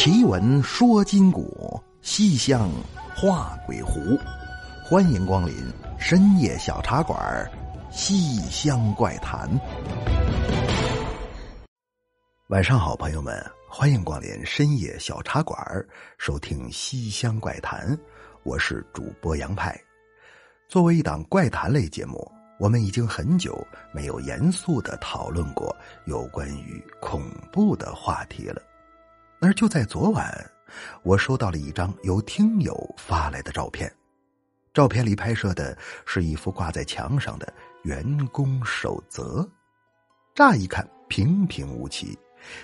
奇闻说今古，西厢画鬼狐。欢迎光临深夜小茶馆《西厢怪谈》。晚上好，朋友们，欢迎光临深夜小茶馆收听《西厢怪谈》。我是主播杨派。作为一档怪谈类节目，我们已经很久没有严肃的讨论过有关于恐怖的话题了。而就在昨晚，我收到了一张由听友发来的照片，照片里拍摄的是一幅挂在墙上的员工守则。乍一看平平无奇，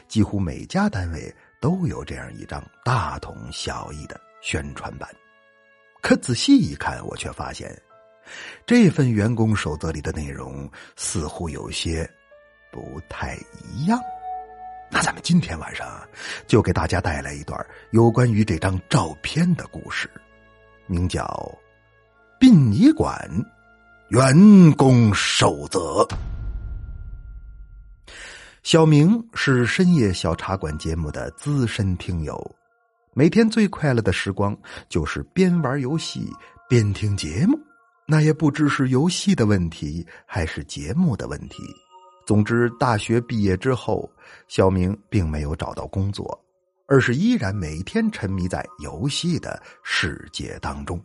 几乎每家单位都有这样一张大同小异的宣传版。可仔细一看，我却发现，这份员工守则里的内容似乎有些不太一样。那咱们今天晚上就给大家带来一段有关于这张照片的故事，名叫《殡仪馆员工守则》。小明是深夜小茶馆节目的资深听友，每天最快乐的时光就是边玩游戏边听节目，那也不知是游戏的问题还是节目的问题。总之，大学毕业之后，小明并没有找到工作，而是依然每天沉迷在游戏的世界当中。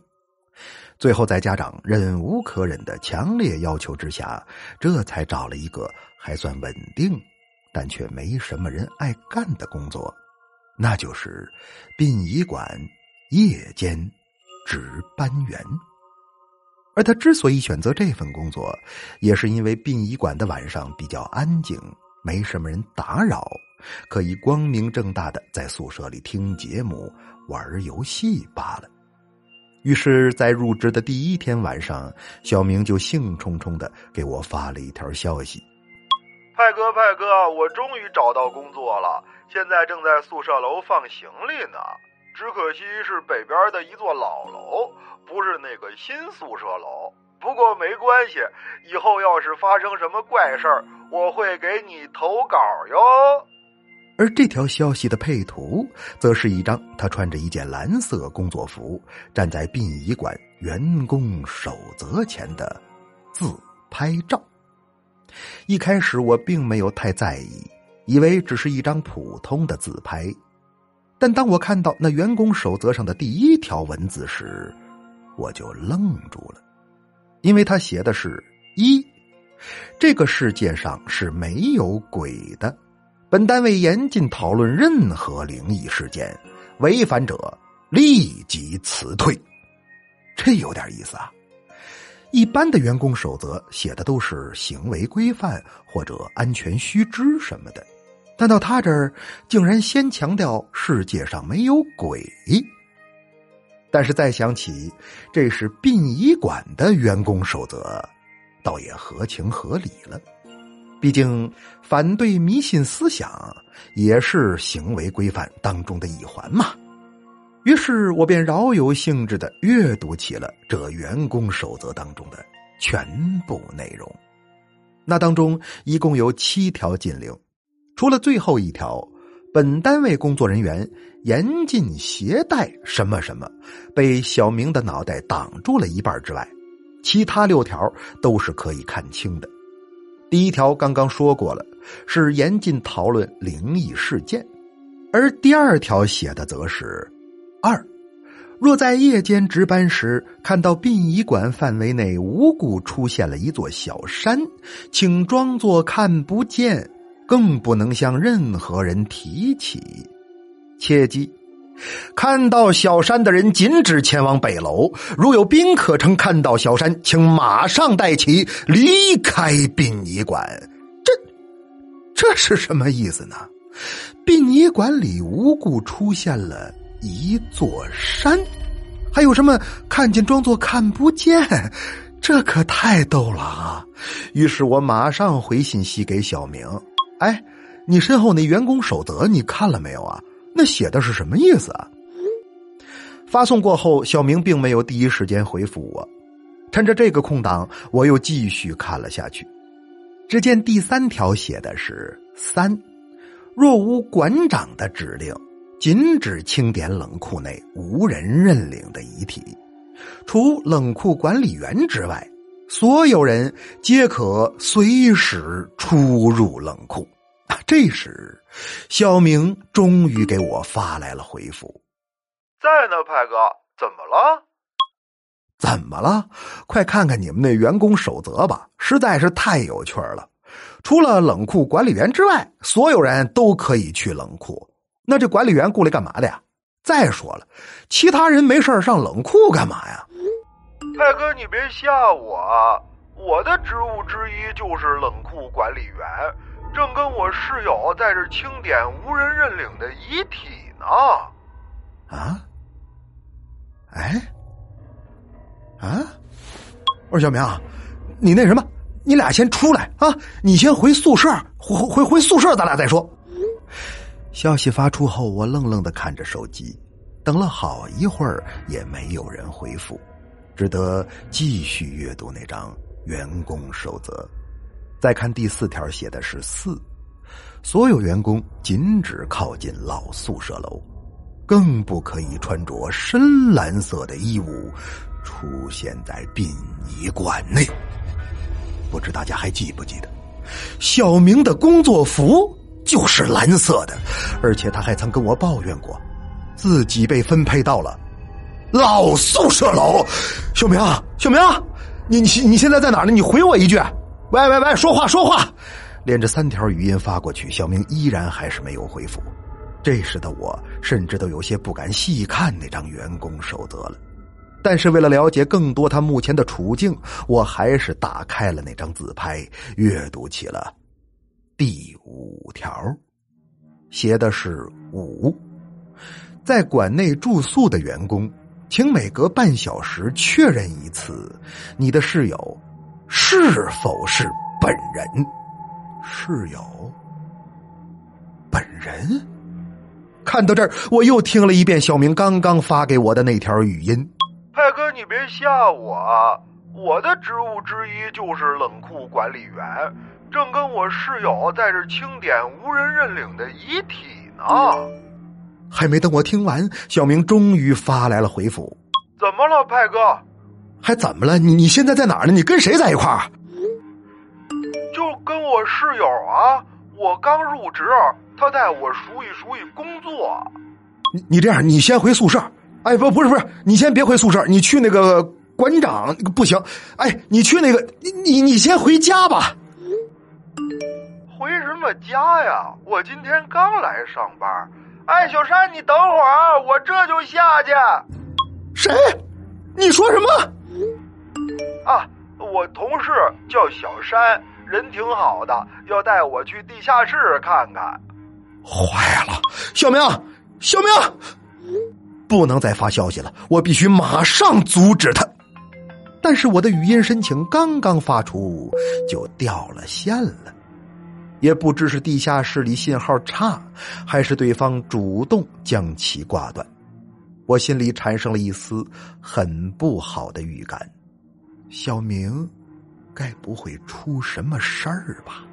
最后，在家长忍无可忍的强烈要求之下，这才找了一个还算稳定，但却没什么人爱干的工作，那就是殡仪馆夜间值班员。而他之所以选择这份工作，也是因为殡仪馆的晚上比较安静，没什么人打扰，可以光明正大的在宿舍里听节目、玩游戏罢了。于是，在入职的第一天晚上，小明就兴冲冲的给我发了一条消息：“派哥，派哥，我终于找到工作了，现在正在宿舍楼放行李呢。”只可惜是北边的一座老楼，不是那个新宿舍楼。不过没关系，以后要是发生什么怪事儿，我会给你投稿哟。而这条消息的配图，则是一张他穿着一件蓝色工作服，站在殡仪馆员工守则前的自拍照。一开始我并没有太在意，以为只是一张普通的自拍。但当我看到那员工守则上的第一条文字时，我就愣住了，因为他写的是一，这个世界上是没有鬼的，本单位严禁讨论任何灵异事件，违反者立即辞退。这有点意思啊！一般的员工守则写的都是行为规范或者安全须知什么的。但到他这儿，竟然先强调世界上没有鬼。但是再想起这是殡仪馆的员工守则，倒也合情合理了。毕竟反对迷信思想也是行为规范当中的一环嘛。于是我便饶有兴致的阅读起了这员工守则当中的全部内容。那当中一共有七条禁令。除了最后一条，本单位工作人员严禁携带什么什么，被小明的脑袋挡住了一半之外，其他六条都是可以看清的。第一条刚刚说过了，是严禁讨论灵异事件，而第二条写的则是：二，若在夜间值班时看到殡仪馆范围内无故出现了一座小山，请装作看不见。更不能向任何人提起，切记，看到小山的人禁止前往北楼。如有宾客称看到小山，请马上带其离开殡仪馆。这这是什么意思呢？殡仪馆里无故出现了一座山，还有什么看见装作看不见？这可太逗了啊！于是我马上回信息给小明。哎，你身后那员工守则你看了没有啊？那写的是什么意思啊？发送过后，小明并没有第一时间回复我。趁着这个空档，我又继续看了下去。只见第三条写的是三，若无馆长的指令，禁止清点冷库内无人认领的遗体，除冷库管理员之外，所有人皆可随时出入冷库。这时，小明终于给我发来了回复：“在呢，派哥，怎么了？怎么了？快看看你们那员工守则吧，实在是太有趣了。除了冷库管理员之外，所有人都可以去冷库。那这管理员雇来干嘛的呀？再说了，其他人没事上冷库干嘛呀？泰哥，你别吓我啊，我的职务之一就是冷库管理员。”正跟我室友在这清点无人认领的遗体呢。啊？哎？啊？我说小明，你那什么？你俩先出来啊！你先回宿舍，回回回宿舍，咱俩再说。消息发出后，我愣愣的看着手机，等了好一会儿也没有人回复，只得继续阅读那张员工守则。再看第四条，写的是四，所有员工禁止靠近老宿舍楼，更不可以穿着深蓝色的衣物出现在殡仪馆内。不知大家还记不记得，小明的工作服就是蓝色的，而且他还曾跟我抱怨过，自己被分配到了老宿舍楼。小明，小明，你你你现在在哪呢？你回我一句。喂喂喂，说话说话！连着三条语音发过去，小明依然还是没有回复。这时的我甚至都有些不敢细看那张员工守则了。但是为了了解更多他目前的处境，我还是打开了那张自拍，阅读起了第五条，写的是五，在馆内住宿的员工，请每隔半小时确认一次你的室友。是否是本人？室友？本人？看到这儿，我又听了一遍小明刚刚发给我的那条语音。派哥，你别吓我，我的职务之一就是冷库管理员，正跟我室友在这清点无人认领的遗体呢。还没等我听完，小明终于发来了回复：怎么了，派哥？还怎么了？你你现在在哪儿呢？你跟谁在一块儿？就跟我室友啊，我刚入职，他带我熟悉熟悉工作。你你这样，你先回宿舍。哎，不不是不是，你先别回宿舍，你去那个馆长不行。哎，你去那个，你你你先回家吧。回什么家呀？我今天刚来上班。哎，小山，你等会儿，我这就下去。谁？你说什么？啊，我同事叫小山，人挺好的，要带我去地下室看看。坏了，小明，小明，不能再发消息了，我必须马上阻止他。但是我的语音申请刚刚发出，就掉了线了，也不知是地下室里信号差，还是对方主动将其挂断。我心里产生了一丝很不好的预感。小明，该不会出什么事儿吧？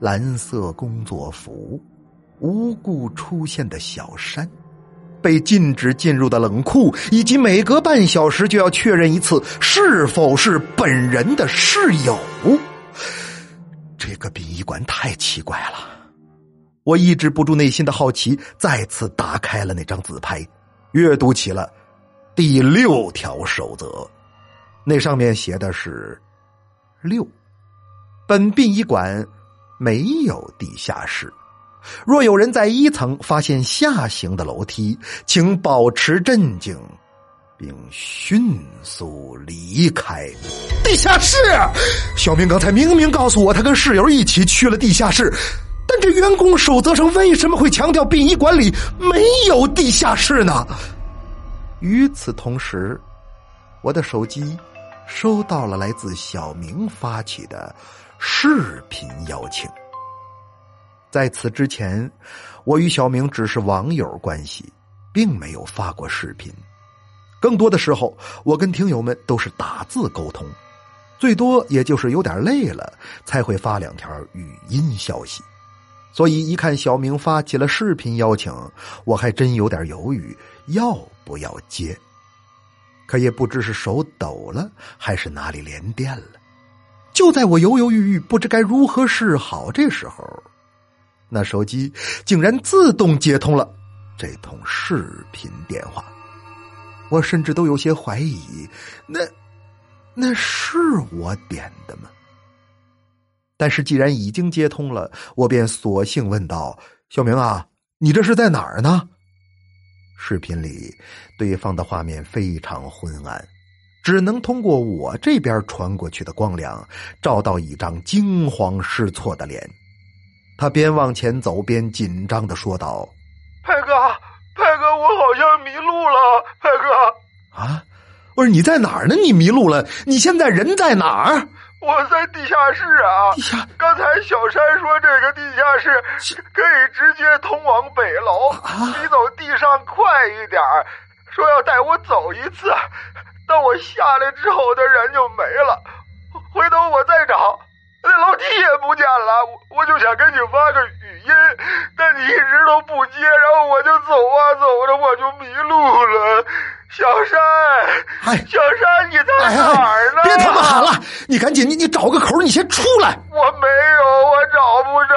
蓝色工作服，无故出现的小山，被禁止进入的冷库，以及每隔半小时就要确认一次是否是本人的室友。这个殡仪馆太奇怪了，我抑制不住内心的好奇，再次打开了那张自拍，阅读起了第六条守则。那上面写的是六，本殡仪馆没有地下室。若有人在一层发现下行的楼梯，请保持镇静，并迅速离开地下室。小明刚才明明告诉我，他跟室友一起去了地下室，但这员工守则上为什么会强调殡仪馆里没有地下室呢？与此同时，我的手机。收到了来自小明发起的视频邀请。在此之前，我与小明只是网友关系，并没有发过视频。更多的时候，我跟听友们都是打字沟通，最多也就是有点累了才会发两条语音消息。所以一看小明发起了视频邀请，我还真有点犹豫要不要接。可也不知是手抖了，还是哪里连电了。就在我犹犹豫豫，不知该如何是好，这时候，那手机竟然自动接通了这通视频电话。我甚至都有些怀疑，那那是我点的吗？但是既然已经接通了，我便索性问道：“小明啊，你这是在哪儿呢？”视频里，对方的画面非常昏暗，只能通过我这边传过去的光亮，照到一张惊慌失措的脸。他边往前走边紧张的说道：“派哥，了，派哥。”啊，不是你在哪儿呢？你迷路了？你现在人在哪儿？我在地下室啊！地下，刚才小山说这个地下室可以直接通往北楼，你走地上快一点说要带我走一次，但我下来之后，他人就没了。回头我再找，那楼梯也不见了。我就想给你发个语音，但你一直都不接，然后我就走啊走着，我就迷路哎，小山，你在哪儿呢？别他妈喊了，你赶紧，你你找个口，你先出来。我没有，我找不着，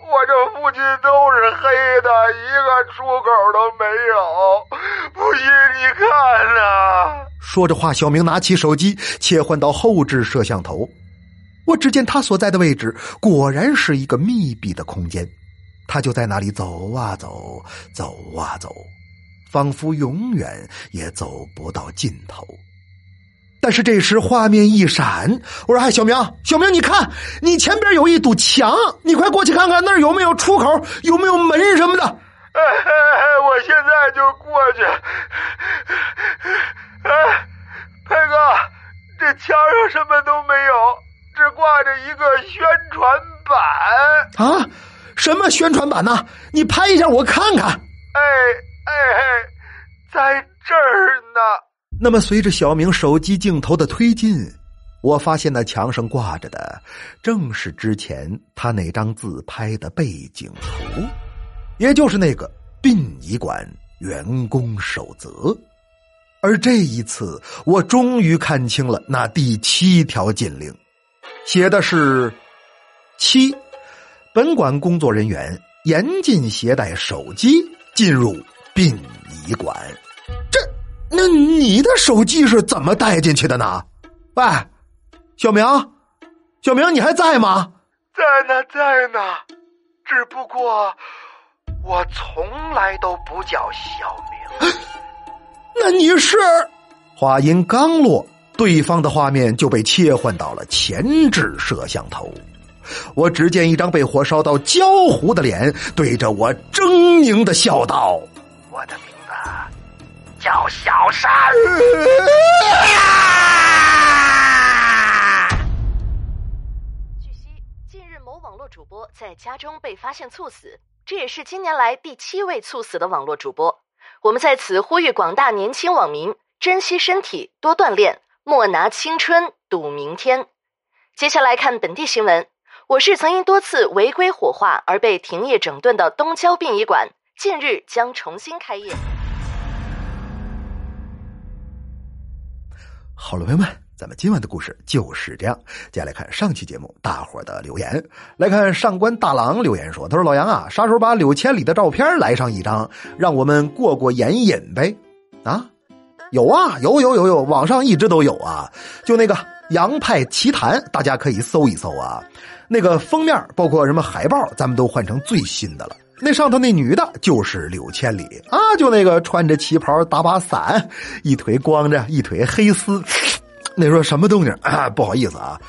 我这附近都是黑的，一个出口都没有。不信你看呐！说着话，小明拿起手机，切换到后置摄像头。我只见他所在的位置果然是一个密闭的空间，他就在那里走啊走，走啊走。仿佛永远也走不到尽头。但是这时画面一闪，我说：“哎，小明，小明，你看，你前边有一堵墙，你快过去看看，那儿有没有出口，有没有门什么的。”哎，我现在就过去。哎，佩哥，这墙上什么都没有，只挂着一个宣传板。啊？什么宣传板呢？你拍一下我看看。哎。哎，在这儿呢。那么，随着小明手机镜头的推进，我发现那墙上挂着的正是之前他那张自拍的背景图，也就是那个殡仪馆员工守则。而这一次，我终于看清了那第七条禁令，写的是：七，本馆工作人员严禁携带手机进入。殡仪馆，这那你的手机是怎么带进去的呢？喂，小明，小明，你还在吗？在呢，在呢，只不过我从来都不叫小明。那你是？话音刚落，对方的画面就被切换到了前置摄像头。我只见一张被火烧到焦糊的脸，对着我狰狞的笑道。叫小山。据悉，近日某网络主播在家中被发现猝死，这也是近年来第七位猝死的网络主播。我们在此呼吁广大年轻网民珍惜身体，多锻炼，莫拿青春赌明天。接下来看本地新闻：我市曾因多次违规火化而被停业整顿的东郊殡仪馆。近日将重新开业。好了，朋友们，咱们今晚的故事就是这样。接下来看上期节目大伙的留言。来看上官大郎留言说：“他说老杨啊，啥时候把柳千里的照片来上一张，让我们过过眼瘾呗？啊，有啊，有有有有，网上一直都有啊。就那个《杨派奇谈》，大家可以搜一搜啊。那个封面包括什么海报，咱们都换成最新的了。”那上头那女的就是柳千里啊，就那个穿着旗袍打把伞，一腿光着，一腿黑丝。那时候什么动静？不好意思啊，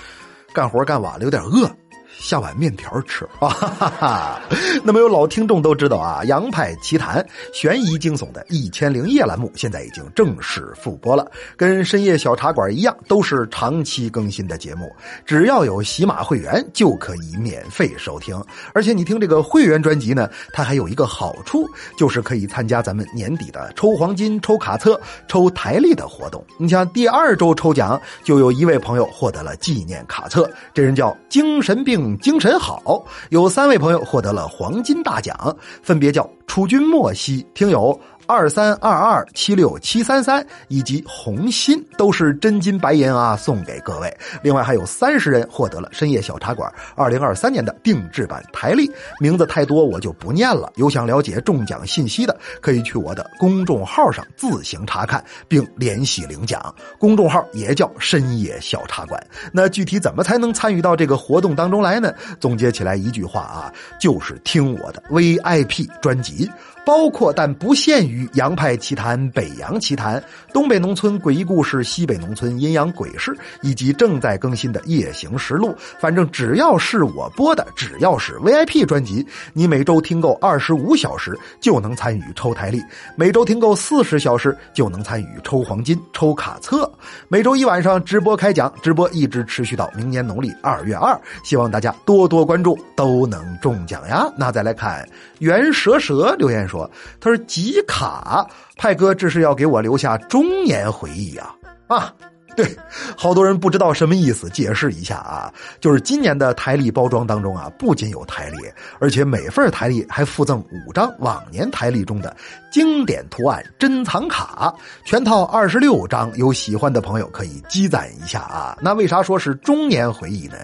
干活干晚了，有点饿。下碗面条吃啊！哈哈。那么有老听众都知道啊，《杨派奇谈》悬疑惊悚的一千零夜栏目现在已经正式复播了，跟深夜小茶馆一样，都是长期更新的节目。只要有喜马会员就可以免费收听，而且你听这个会员专辑呢，它还有一个好处，就是可以参加咱们年底的抽黄金、抽卡册、抽台历的活动。你像第二周抽奖，就有一位朋友获得了纪念卡册，这人叫精神病。精神好，有三位朋友获得了黄金大奖，分别叫楚君莫西听友。二三二二七六七三三以及红心都是真金白银啊，送给各位。另外还有三十人获得了深夜小茶馆二零二三年的定制版台历，名字太多我就不念了。有想了解中奖信息的，可以去我的公众号上自行查看并联系领奖。公众号也叫深夜小茶馆。那具体怎么才能参与到这个活动当中来呢？总结起来一句话啊，就是听我的 VIP 专辑。包括但不限于洋派奇谈、北洋奇谈、东北农村诡异故事、西北农村阴阳鬼事，以及正在更新的夜行实录。反正只要是我播的，只要是 VIP 专辑，你每周听够二十五小时就能参与抽台历；每周听够四十小时就能参与抽黄金、抽卡册。每周一晚上直播开讲，直播一直持续到明年农历二月二。希望大家多多关注，都能中奖呀！那再来看袁蛇蛇留言说。说，他说集卡派哥，这是要给我留下中年回忆啊！啊，对，好多人不知道什么意思，解释一下啊，就是今年的台历包装当中啊，不仅有台历，而且每份台历还附赠五张往年台历中的经典图案珍藏卡，全套二十六张，有喜欢的朋友可以积攒一下啊。那为啥说是中年回忆呢？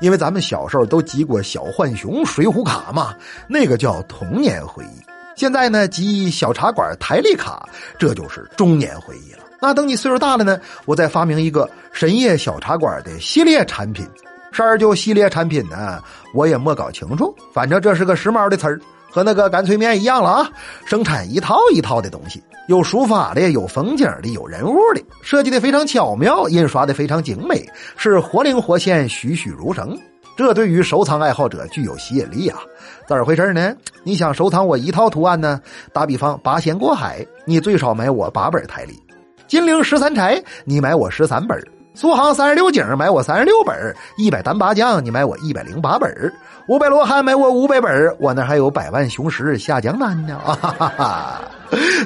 因为咱们小时候都集过小浣熊水浒卡嘛，那个叫童年回忆。现在呢，集小茶馆台历卡，这就是中年回忆了。那等你岁数大了呢，我再发明一个深夜小茶馆的系列产品。事儿就系列产品呢？我也没搞清楚。反正这是个时髦的词儿，和那个干脆面一样了啊！生产一套一套的东西，有书法的，有风景的，有人物的，设计的非常巧妙，印刷的非常精美，是活灵活现，栩栩如生。这对于收藏爱好者具有吸引力啊！咋回事呢？你想收藏我一套图案呢？打比方，八仙过海，你最少买我八本台历；金陵十三钗，你买我十三本；苏杭三十六景，买我三十六本；一百单八将，你买我一百零八本；五百罗汉，买我五百本。我那还有百万雄师下江南呢！啊哈哈哈！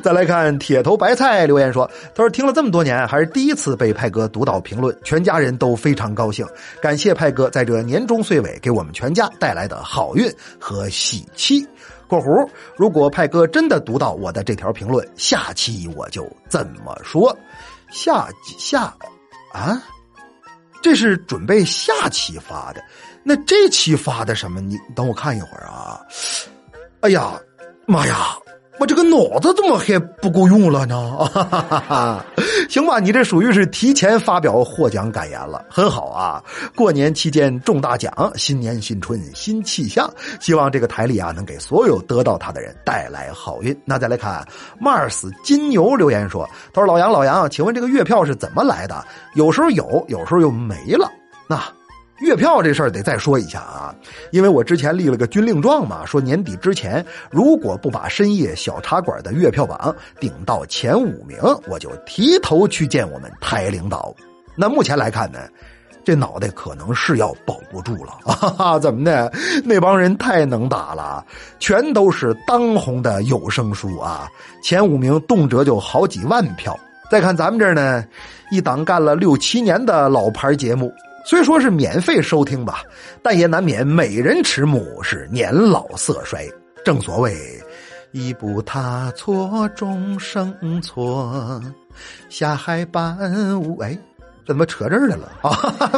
再来看铁头白菜留言说：“他说听了这么多年，还是第一次被派哥读到评论，全家人都非常高兴。感谢派哥在这年终岁尾给我们全家带来的好运和喜气。”（括弧）如果派哥真的读到我的这条评论，下期我就怎么说？下下啊？这是准备下期发的？那这期发的什么？你等我看一会儿啊！哎呀，妈呀！我这个脑子怎么还不够用了呢？哈哈哈哈行吧，你这属于是提前发表获奖感言了，很好啊！过年期间中大奖，新年新春新气象，希望这个台历啊能给所有得到它的人带来好运。那再来看 Mars 金牛留言说：“他说老杨老杨，请问这个月票是怎么来的？有时候有，有时候又没了。那。”月票这事儿得再说一下啊，因为我之前立了个军令状嘛，说年底之前如果不把深夜小茶馆的月票榜顶到前五名，我就提头去见我们台领导。那目前来看呢，这脑袋可能是要保不住了 啊！怎么的？那帮人太能打了，全都是当红的有声书啊，前五名动辄就好几万票。再看咱们这儿呢，一档干了六七年的老牌节目。虽说是免费收听吧，但也难免美人迟暮，是年老色衰。正所谓，一步踏错，终生错，下海伴无哎。怎么扯这儿来了 啊？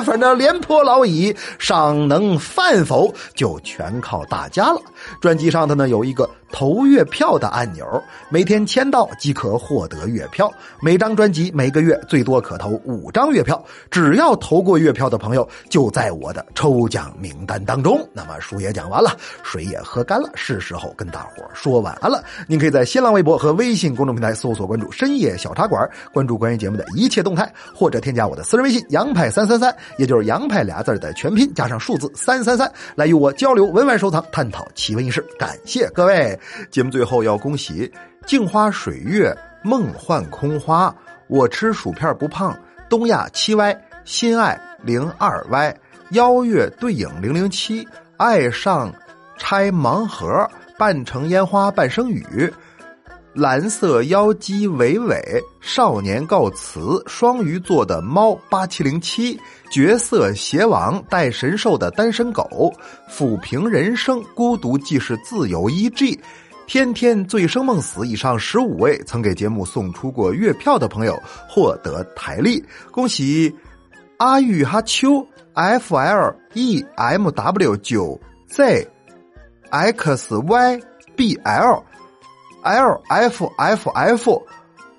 反正廉颇老矣，尚能饭否？就全靠大家了。专辑上头呢有一个投月票的按钮，每天签到即可获得月票。每张专辑每个月最多可投五张月票，只要投过月票的朋友就在我的抽奖名单当中。那么书也讲完了，水也喝干了，是时候跟大伙说晚安了。您可以在新浪微博和微信公众平台搜索关注“深夜小茶馆”，关注关于节目的一切动态，或者添加我的。私人微信杨派三三三，也就是杨派俩字的全拼加上数字三三三，来与我交流文玩收藏，探讨奇闻异事。感谢各位！节目最后要恭喜镜花水月、梦幻空花、我吃薯片不胖、东亚七歪、心爱零二歪、邀月对影零零七、爱上拆盲盒、半城烟花半生雨、蓝色妖姬伟伟，少年告辞，双鱼座的猫八七零七，绝色邪王带神兽的单身狗，抚平人生，孤独即是自由。一 G，天天醉生梦死以上十五位曾给节目送出过月票的朋友获得台历，恭喜阿玉哈秋 F L E M W 九 Z X Y B L。L F F F，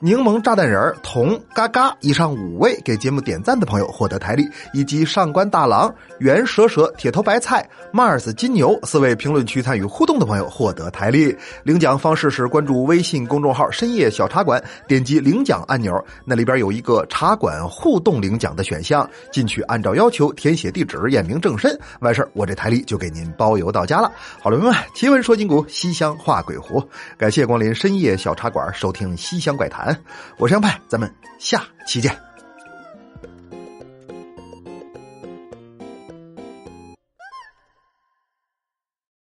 柠檬炸弹人童嘎嘎以上五位给节目点赞的朋友获得台历，以及上官大郎、袁蛇蛇、铁头白菜、Mars 金牛四位评论区参与互动的朋友获得台历。领奖方式是关注微信公众号“深夜小茶馆”，点击领奖按钮，那里边有一个茶馆互动领奖的选项，进去按照要求填写地址、验明正身，完事儿我这台历就给您包邮到家了。好了，朋友们，奇闻说金谷，西厢画鬼狐，感谢光临深夜小茶馆，收听西厢怪谈。我是杨派，咱们下期见。